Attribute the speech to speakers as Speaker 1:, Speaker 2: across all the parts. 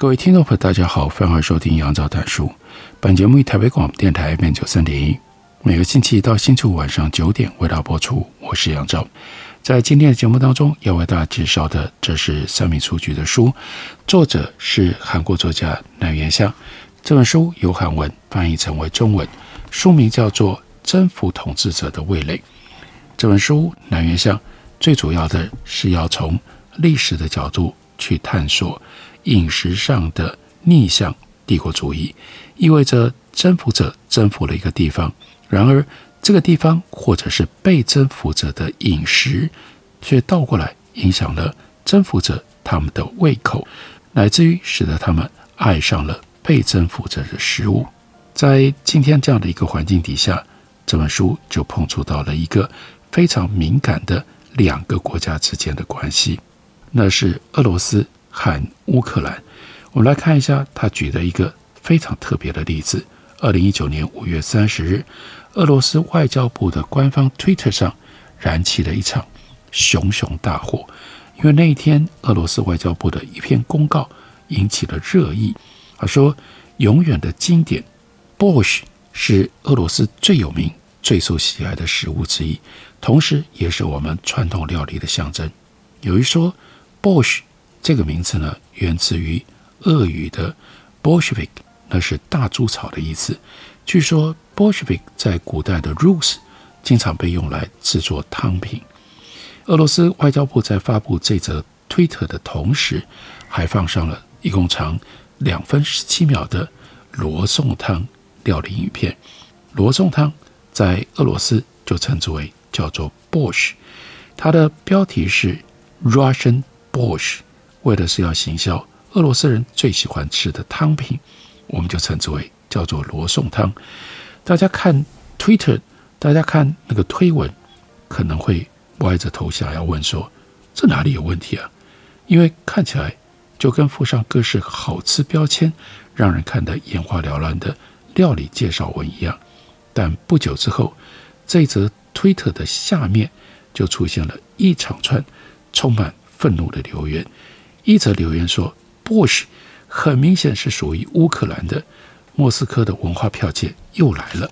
Speaker 1: 各位听众朋友，大家好，欢迎收听杨照谈书。本节目以台北广播电台 FM 九三点一，每个星期一到星期五晚上九点为大家播出。我是杨照，在今天的节目当中要为大家介绍的，这是三民书局的书，作者是韩国作家南元相。这本书由韩文翻译成为中文，书名叫做《征服统治者的味蕾》。这本书南元相最主要的是要从历史的角度去探索。饮食上的逆向帝国主义，意味着征服者征服了一个地方，然而这个地方或者是被征服者的饮食，却倒过来影响了征服者他们的胃口，乃至于使得他们爱上了被征服者的食物。在今天这样的一个环境底下，这本书就碰触到了一个非常敏感的两个国家之间的关系，那是俄罗斯。和乌克兰，我们来看一下他举的一个非常特别的例子。二零一九年五月三十日，俄罗斯外交部的官方 Twitter 上燃起了一场熊熊大火，因为那一天俄罗斯外交部的一篇公告引起了热议。他说：“永远的经典，Borscht 是俄罗斯最有名、最受喜爱的食物之一，同时也是我们传统料理的象征。”有一说，Borscht 这个名字呢，源自于俄语的 Bolshevik，那是大猪草的意思。据说 Bolshevik 在古代的 Rus 经常被用来制作汤品。俄罗斯外交部在发布这则推特的同时，还放上了一共长两分十七秒的罗宋汤料理影片。罗宋汤在俄罗斯就称之为叫做 Bosh，它的标题是 Russian Bosch。为的是要行销俄罗斯人最喜欢吃的汤品，我们就称之为叫做罗宋汤。大家看 Twitter，大家看那个推文，可能会歪着头想要问说：这哪里有问题啊？因为看起来就跟附上各式好吃标签，让人看得眼花缭乱的料理介绍文一样。但不久之后，这则 Twitter 的下面就出现了一长串充满愤怒的留言。一则留言说：“Borscht 很明显是属于乌克兰的，莫斯科的文化剽窃又来了。”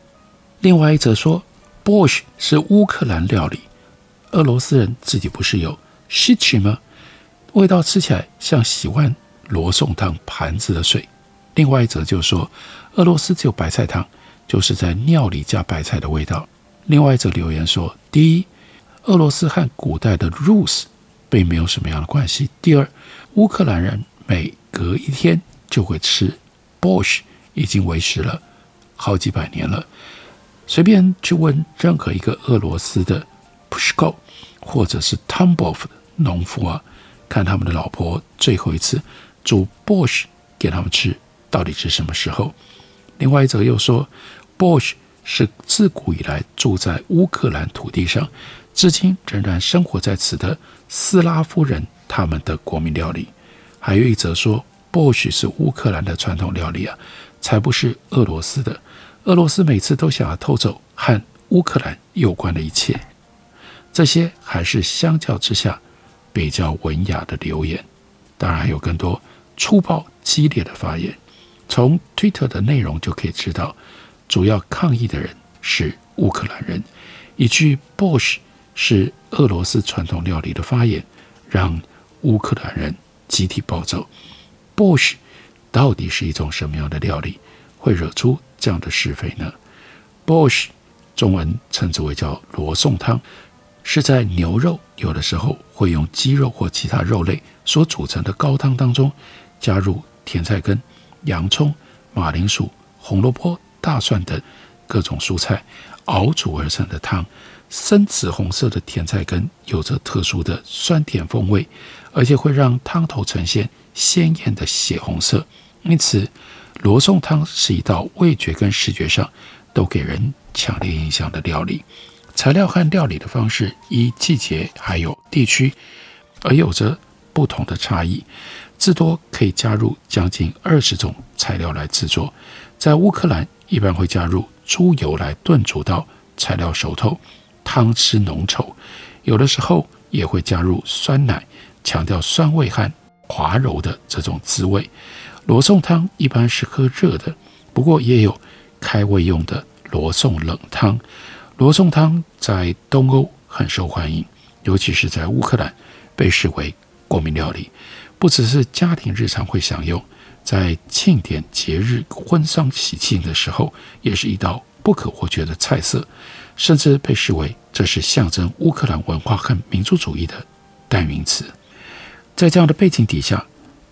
Speaker 1: 另外一则说：“Borscht 是乌克兰料理，俄罗斯人自己不是有 Shchi 吗？味道吃起来像洗完罗宋汤盘子的水。”另外一则就说：“俄罗斯只有白菜汤，就是在料里加白菜的味道。”另外一则留言说：“第一，俄罗斯和古代的 Rus 并没有什么样的关系。第二。”乌克兰人每隔一天就会吃 Bosch，已经维持了好几百年了。随便去问任何一个俄罗斯的 Pushko 或者是 Tambov 的农夫啊，看他们的老婆最后一次煮 Bosch 给他们吃，到底是什么时候？另外一则又说 Bosch 是自古以来住在乌克兰土地上，至今仍然生活在此的斯拉夫人。他们的国民料理，还有一则说 bosh 是乌克兰的传统料理啊，才不是俄罗斯的。俄罗斯每次都想要偷走和乌克兰有关的一切。这些还是相较之下比较文雅的留言，当然还有更多粗暴激烈的发言。从 Twitter 的内容就可以知道，主要抗议的人是乌克兰人。一句 “Bosh” 是俄罗斯传统料理的发言，让乌克兰人集体暴走。Borscht 到底是一种什么样的料理，会惹出这样的是非呢？Borscht 中文称之为叫罗宋汤，是在牛肉有的时候会用鸡肉或其他肉类所组成的高汤当中，加入甜菜根、洋葱、马铃薯、红萝卜、大蒜等各种蔬菜熬煮而成的汤。深紫红色的甜菜根有着特殊的酸甜风味，而且会让汤头呈现鲜艳的血红色。因此，罗宋汤是一道味觉跟视觉上都给人强烈印象的料理。材料和料理的方式依季节还有地区而有着不同的差异，至多可以加入将近二十种材料来制作。在乌克兰，一般会加入猪油来炖煮到材料熟透，汤汁浓稠；有的时候也会加入酸奶，强调酸味和滑柔的这种滋味。罗宋汤一般是喝热的，不过也有开胃用的罗宋冷汤。罗宋汤在东欧很受欢迎，尤其是在乌克兰被视为国民料理，不只是家庭日常会享用。在庆典、节日、婚丧喜庆的时候，也是一道不可或缺的菜色，甚至被视为这是象征乌克兰文化和民族主义的代名词。在这样的背景底下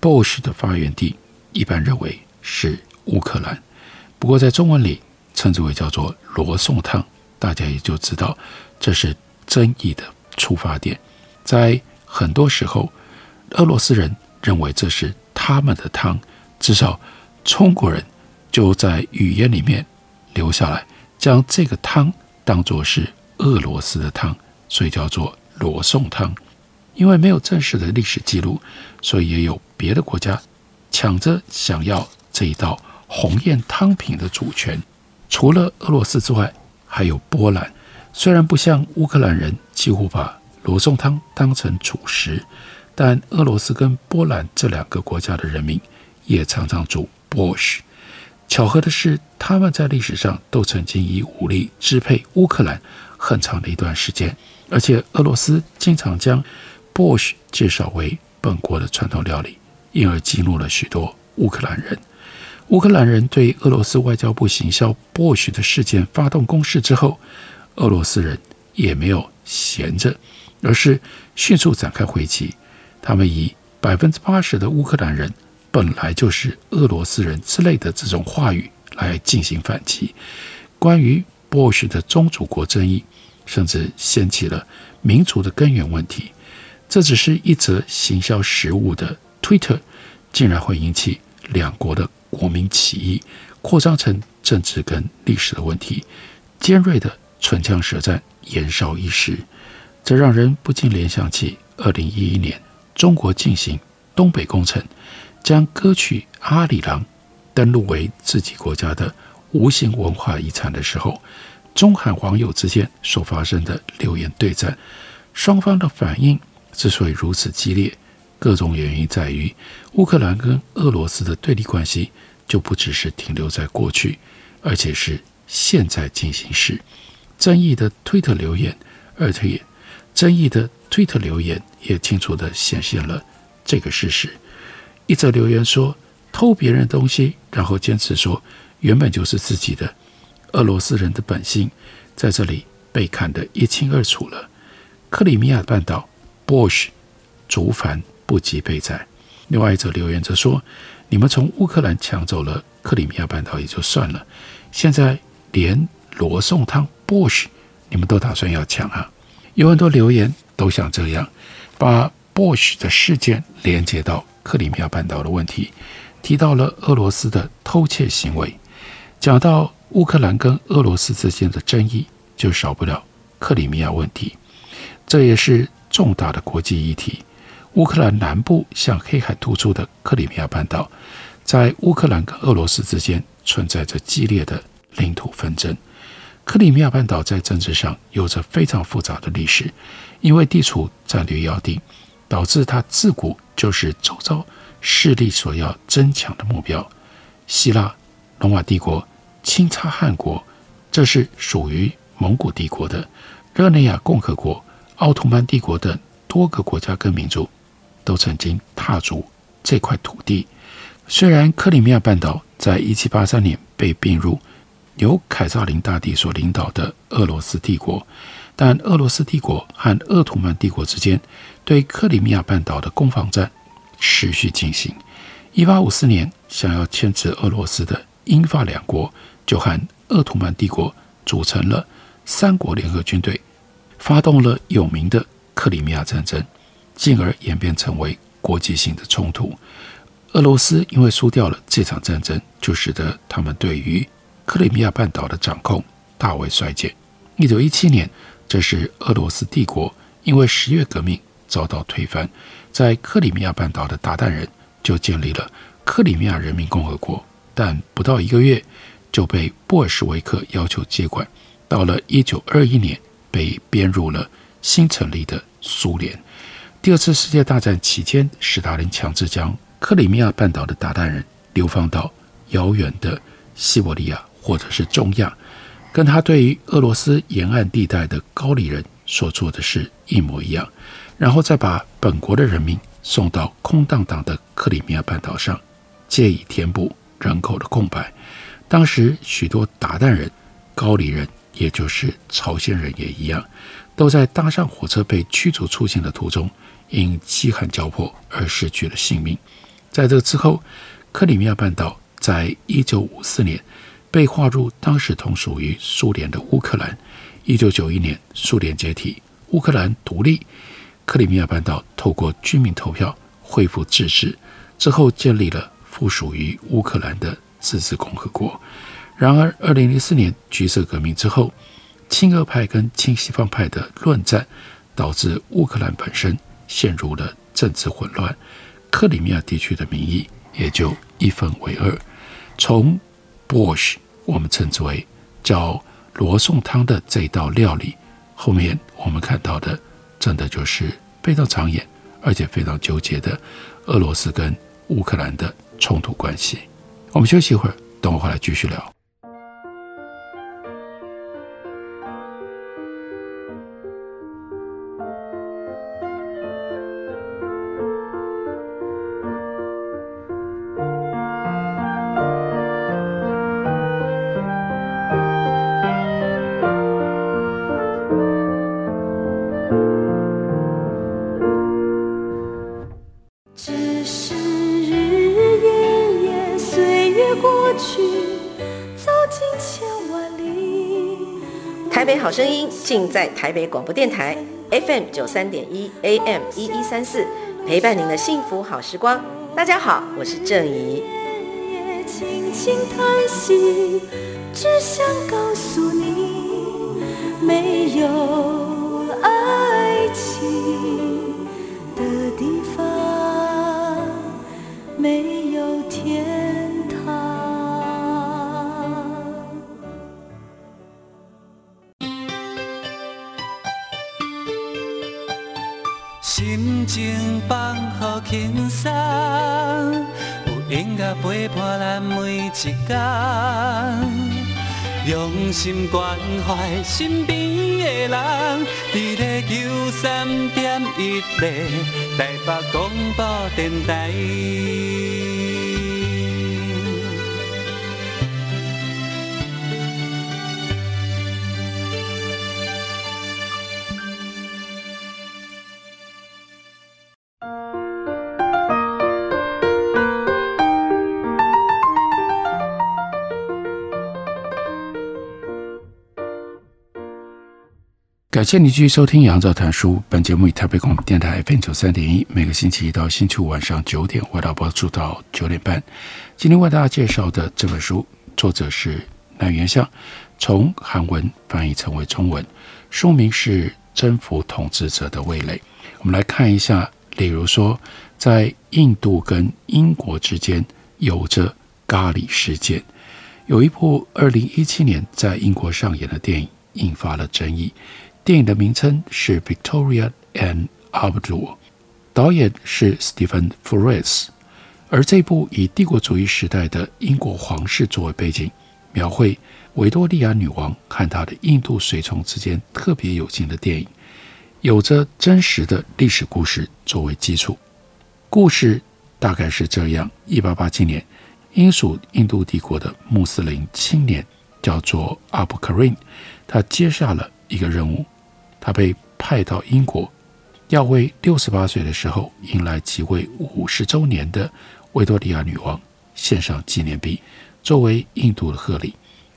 Speaker 1: ，Bosch 的发源地一般认为是乌克兰，不过在中文里称之为叫做罗宋汤，大家也就知道这是争议的出发点。在很多时候，俄罗斯人认为这是他们的汤。至少，中国人就在语言里面留下来，将这个汤当作是俄罗斯的汤，所以叫做罗宋汤。因为没有正式的历史记录，所以也有别的国家抢着想要这一道鸿雁汤品的主权。除了俄罗斯之外，还有波兰。虽然不像乌克兰人几乎把罗宋汤当成主食，但俄罗斯跟波兰这两个国家的人民。也常常煮 bush。巧合的是，他们在历史上都曾经以武力支配乌克兰很长的一段时间，而且俄罗斯经常将 b o s h 介绍为本国的传统料理，因而激怒了许多乌克兰人。乌克兰人对俄罗斯外交部行销 b o s h 的事件发动攻势之后，俄罗斯人也没有闲着，而是迅速展开回击。他们以百分之八十的乌克兰人。本来就是俄罗斯人之类的这种话语来进行反击。关于 Borscht 的宗主国争议，甚至掀起了民族的根源问题。这只是一则行销食物的 Twitter，竟然会引起两国的国民起义，扩张成政治跟历史的问题。尖锐的唇枪舌战延烧一时，这让人不禁联想起二零一一年中国进行东北工程。将歌曲《阿里郎》登录为自己国家的无形文化遗产的时候，中韩网友之间所发生的留言对战，双方的反应之所以如此激烈，各种原因在于乌克兰跟俄罗斯的对立关系就不只是停留在过去，而且是现在进行时。争议的推特留言，而且争议的推特留言也清楚地显现了这个事实。一则留言说：“偷别人东西，然后坚持说原本就是自己的。俄罗斯人的本性在这里被看得一清二楚了。克里米亚半岛，Borscht，族繁不及备载。”另外一则留言则说：“你们从乌克兰抢走了克里米亚半岛也就算了，现在连罗宋汤 bosh 你们都打算要抢啊？”有很多留言都想这样，把 bosh 的事件连接到。克里米亚半岛的问题，提到了俄罗斯的偷窃行为，讲到乌克兰跟俄罗斯之间的争议，就少不了克里米亚问题。这也是重大的国际议题。乌克兰南部向黑海突出的克里米亚半岛，在乌克兰跟俄罗斯之间存在着激烈的领土纷争。克里米亚半岛在政治上有着非常复杂的历史，因为地处战略要地。导致它自古就是周遭势力所要争抢的目标。希腊、罗马帝国、钦察汗国，这是属于蒙古帝国的；热内亚共和国、奥图曼帝国等多个国家跟民族，都曾经踏足这块土地。虽然克里米亚半岛在一七八三年被并入由凯撒林大帝所领导的俄罗斯帝国。但俄罗斯帝国和鄂图曼帝国之间对克里米亚半岛的攻防战持续进行。一八五四年，想要牵制俄罗斯的英法两国就和鄂图曼帝国组成了三国联合军队，发动了有名的克里米亚战争，进而演变成为国际性的冲突。俄罗斯因为输掉了这场战争，就使得他们对于克里米亚半岛的掌控大为衰减。一九一七年，这是俄罗斯帝国因为十月革命遭到推翻，在克里米亚半岛的鞑靼人就建立了克里米亚人民共和国，但不到一个月就被布尔什维克要求接管。到了一九二一年，被编入了新成立的苏联。第二次世界大战期间，史达林强制将克里米亚半岛的鞑靼人流放到遥远的西伯利亚或者是中亚，跟他对于俄罗斯沿岸地带的高丽人所做的事一模一样，然后再把本国的人民送到空荡荡的克里米亚半岛上，借以填补人口的空白。当时许多鞑靼人、高丽人，也就是朝鲜人也一样，都在搭上火车被驱逐出境的途中，因饥寒交迫而失去了性命。在这之后，克里米亚半岛在一九五四年被划入当时同属于苏联的乌克兰。一九九一年，苏联解体，乌克兰独立，克里米亚半岛透过居民投票恢复自治，之后建立了附属于乌克兰的自治共和国。然而，二零零四年橘色革命之后，亲俄派跟亲西方派的论战，导致乌克兰本身陷入了政治混乱。克里米亚地区的民意也就一分为二。从 Bosch 我们称之为叫罗宋汤的这道料理，后面我们看到的，真的就是非常长眼而且非常纠结的俄罗斯跟乌克兰的冲突关系。我们休息一会儿，等我回来继续聊。
Speaker 2: 好声音尽在台北广播电台 FM 九三点一 AM 一一三四，陪伴您的幸福好时光。大家好，我是郑怡。轻轻叹息，只想告诉你，没有爱情的地方，没有天堂。心。
Speaker 3: 情放好轻松，有音乐陪伴咱每一天，用心关怀身边人，伫咧九三点一台北广播电台。
Speaker 1: 感谢你继续收听《杨照谈书》。本节目以台北广播电台 FM 九三点一，每个星期一到星期五晚上九点，为大家播出到九点半。今天为大家介绍的这本书，作者是南原相，从韩文翻译成为中文，书名是《征服统治者的味蕾》。我们来看一下，例如说，在印度跟英国之间有着咖喱事件，有一部二零一七年在英国上演的电影引发了争议。电影的名称是《Victoria and Abdul》，导演是 Stephen Frears，而这部以帝国主义时代的英国皇室作为背景，描绘维多利亚女王和她的印度随从之间特别有劲的电影，有着真实的历史故事作为基础。故事大概是这样：一八八七年，英属印度帝国的穆斯林青年叫做阿布·卡瑞，他接下了一个任务。他被派到英国，要为六十八岁的时候迎来即位五十周年的维多利亚女王献上纪念币，作为印度的贺礼。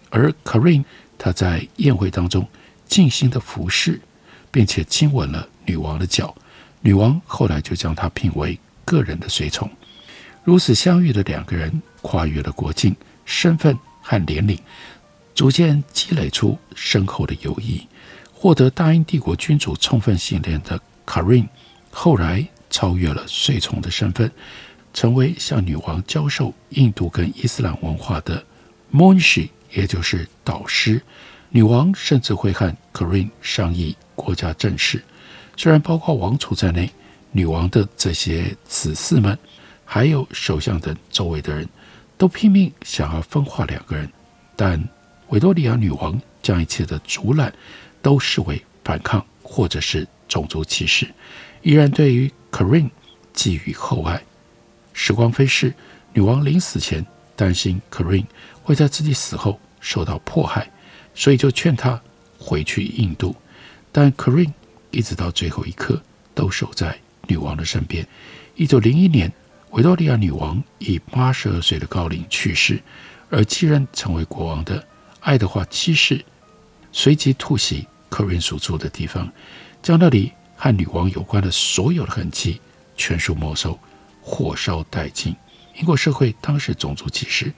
Speaker 1: 而 Karin 他在宴会当中尽心的服侍，并且亲吻了女王的脚。女王后来就将他聘为个人的随从。如此相遇的两个人，跨越了国境、身份和年龄，逐渐积累出深厚的友谊。获得大英帝国君主充分信任的 Karin，后来超越了随从的身份，成为向女王教授印度跟伊斯兰文化的 Munshi，也就是导师。女王甚至会和 Karin 商议国家政事。虽然包括王储在内，女王的这些子嗣们，还有首相等周围的人，都拼命想要分化两个人，但维多利亚女王将一切的阻拦。都视为反抗或者是种族歧视，依然对于 Karin 寄予厚爱。时光飞逝，女王临死前担心 Karin 会在自己死后受到迫害，所以就劝她回去印度。但 Karin 一直到最后一刻都守在女王的身边。一九零一年，维多利亚女王以八十二岁的高龄去世，而继任成为国王的爱德华七世。随即突袭科林所住的地方，将那里和女王有关的所有的痕迹全数没收，火烧殆尽。英国社会当时种族歧视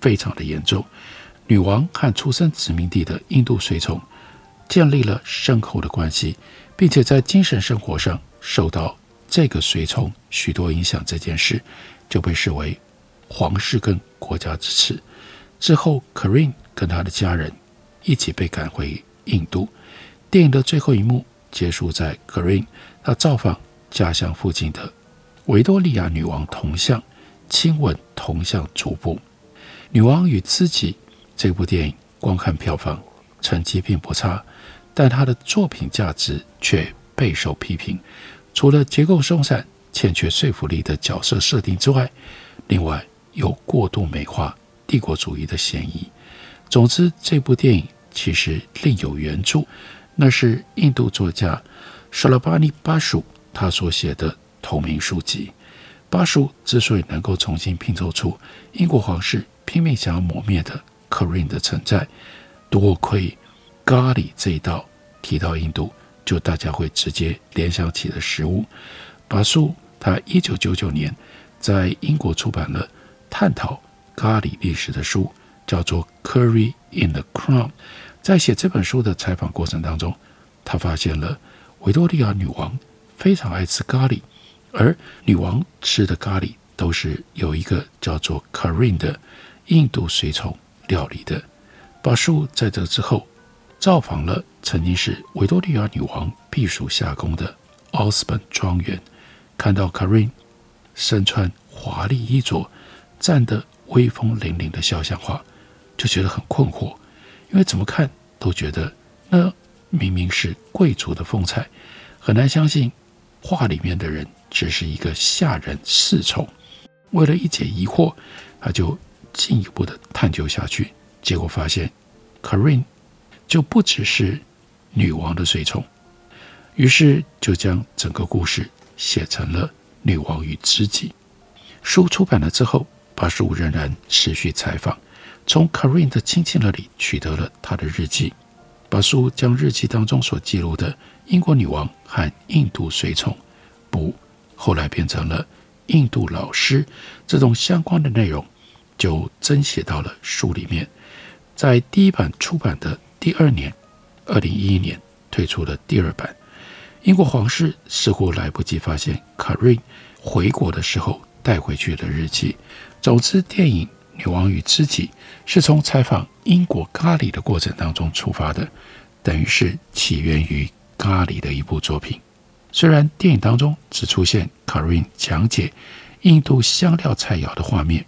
Speaker 1: 非常的严重，女王和出生殖民地的印度随从建立了深厚的关系，并且在精神生活上受到这个随从许多影响。这件事就被视为皇室跟国家之耻。之后，科林跟他的家人。一起被赶回印度。电影的最后一幕结束在 Karin 他造访家乡附近的维多利亚女王铜像，亲吻铜像足部。女王与知己这部电影观看票房成绩并不差，但它的作品价值却备受批评。除了结构松散、欠缺说服力的角色设定之外，另外有过度美化帝国主义的嫌疑。总之，这部电影。其实另有原著，那是印度作家沙拉巴尼巴舒他所写的同名书籍。巴舒之所以能够重新拼凑出英国皇室拼命想要抹灭的科林的存在，多亏咖喱这一道提到印度，就大家会直接联想起的食物。巴舒他一九九九年在英国出版了探讨咖喱历史的书，叫做《Curry in the Crown》。在写这本书的采访过程当中，他发现了维多利亚女王非常爱吃咖喱，而女王吃的咖喱都是有一个叫做 Karin 的印度随从料理的。巴舒在这之后造访了曾经是维多利亚女王避暑下宫的奥斯本庄园，看到 Karin 身穿华丽衣着、站得威风凛凛的肖像画，就觉得很困惑。因为怎么看都觉得那明明是贵族的风采，很难相信画里面的人只是一个下人侍从。为了一解疑惑，他就进一步的探究下去，结果发现 Karin 就不只是女王的随从，于是就将整个故事写成了《女王与知己》。书出版了之后，巴舒仍然持续采访。从 Karin 的亲戚那里取得了他的日记，把书将日记当中所记录的英国女王和印度随从，不，后来变成了印度老师这种相关的内容，就增写到了书里面。在第一版出版的第二年，二零一一年推出了第二版。英国皇室似乎来不及发现 Karin 回国的时候带回去的日记。总之，电影。女王与知己是从采访英国咖喱的过程当中出发的，等于是起源于咖喱的一部作品。虽然电影当中只出现 Karin 讲解印度香料菜肴的画面，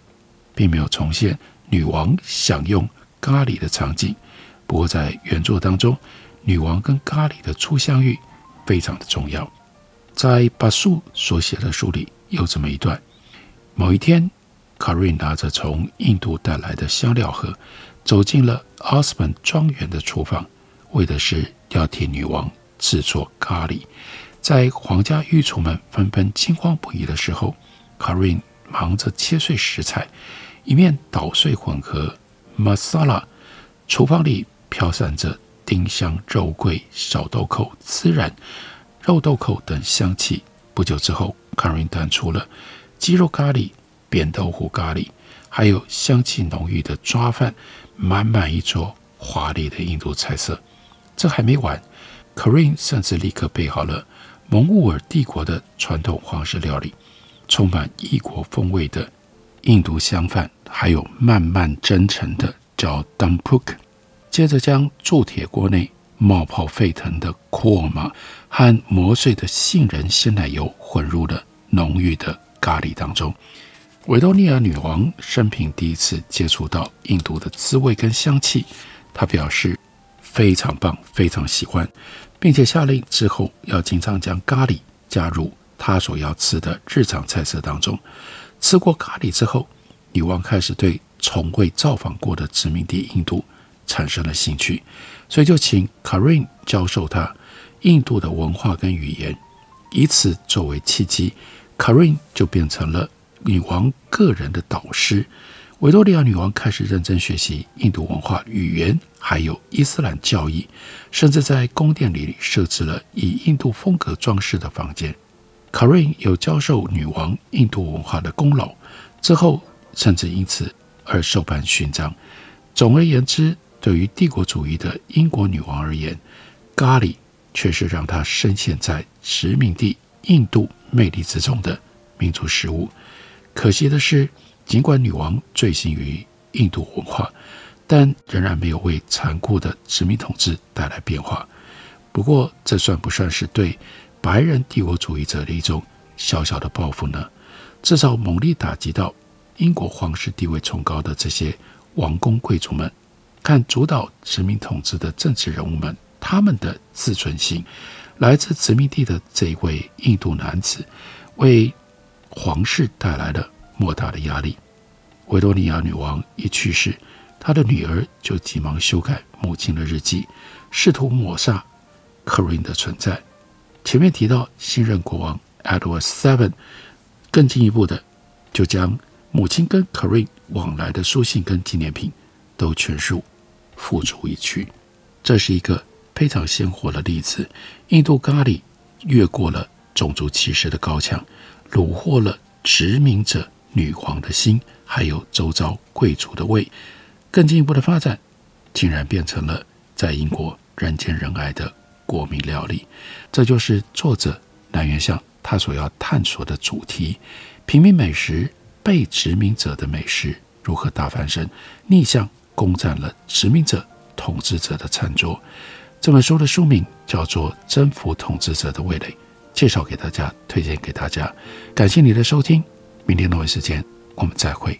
Speaker 1: 并没有重现女王享用咖喱的场景。不过在原作当中，女王跟咖喱的初相遇非常的重要。在巴舒所写的书里有这么一段：某一天。卡瑞拿着从印度带来的香料盒，走进了奥斯本庄园的厨房，为的是要替女王制作咖喱。在皇家御厨们纷纷惊慌不已的时候，卡瑞忙着切碎食材，一面捣碎混合 masala。厨房里飘散着丁香、肉桂、小豆蔻、孜然、肉豆蔻等香气。不久之后，Karin 端出了鸡肉咖喱、扁豆腐咖喱，还有香气浓郁的抓饭，满满一桌华丽的印度菜色。这还没完，Karine 甚至立刻备好了蒙古尔帝国的传统皇室料理，充满异国风味的印度香饭，还有慢慢蒸成的叫 Dampuk。接着将铸铁锅内冒泡沸腾的库尔玛和磨碎的杏仁鲜奶油混入了浓郁的咖喱当中。维多利亚女王生平第一次接触到印度的滋味跟香气，她表示非常棒，非常喜欢，并且下令之后要经常将咖喱加入她所要吃的日常菜色当中。吃过咖喱之后，女王开始对从未造访过的殖民地印度。产生了兴趣，所以就请 Karin 教授他印度的文化跟语言，以此作为契机，Karin 就变成了女王个人的导师。维多利亚女王开始认真学习印度文化、语言，还有伊斯兰教义，甚至在宫殿里设置了以印度风格装饰的房间。卡瑞有教授女王印度文化的功劳，之后甚至因此而受颁勋章。总而言之，对于帝国主义的英国女王而言，咖喱却是让她深陷在殖民地印度魅力之中的民族食物。可惜的是，尽管女王醉心于印度文化，但仍然没有为残酷的殖民统治带来变化。不过，这算不算是对白人帝国主义者的一种小小的报复呢？至少猛力打击到英国皇室地位崇高的这些王公贵族们。看主导殖民统治的政治人物们，他们的自尊心，来自殖民地的这一位印度男子，为皇室带来了莫大的压力。维多利亚女王一去世，她的女儿就急忙修改母亲的日记，试图抹杀 Karin 的存在。前面提到新任国王 Edward VII，更进一步的，就将母亲跟 Karin 往来的书信跟纪念品。都全数付诸一炬，这是一个非常鲜活的例子。印度咖喱越过了种族歧视的高墙，虏获了殖民者女皇的心，还有周遭贵族的胃。更进一步的发展，竟然变成了在英国人见人爱的国民料理。这就是作者南元相他所要探索的主题：平民美食被殖民者的美食如何大翻身，逆向。攻占了殖民者、统治者的餐桌。这本书的书名叫做《征服统治者的味蕾》，介绍给大家，推荐给大家。感谢你的收听，明天同一时间我们再
Speaker 4: 会。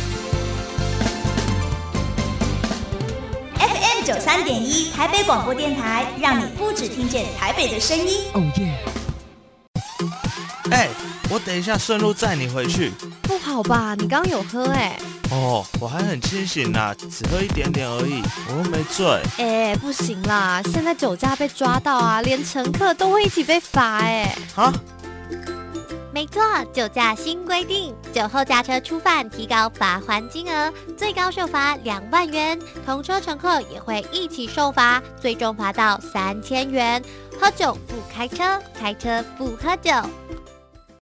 Speaker 5: 九三点一台北广播电台，让你不只听见台北的声音。哦耶！
Speaker 6: 哎，我等一下顺路载你回去。
Speaker 4: 不好吧？你刚刚有喝哎。
Speaker 6: 哦，我还很清醒呢，只喝一点点而已，我又没醉。
Speaker 4: 哎，不行啦，现在酒驾被抓到啊，连乘客都会一起被罚哎。
Speaker 6: 啊？
Speaker 7: 没错，酒驾新规定，酒后驾车初犯提高罚还金额，最高受罚两万元，同车乘客也会一起受罚，最终罚到三千元。喝酒不开车，开车不喝酒。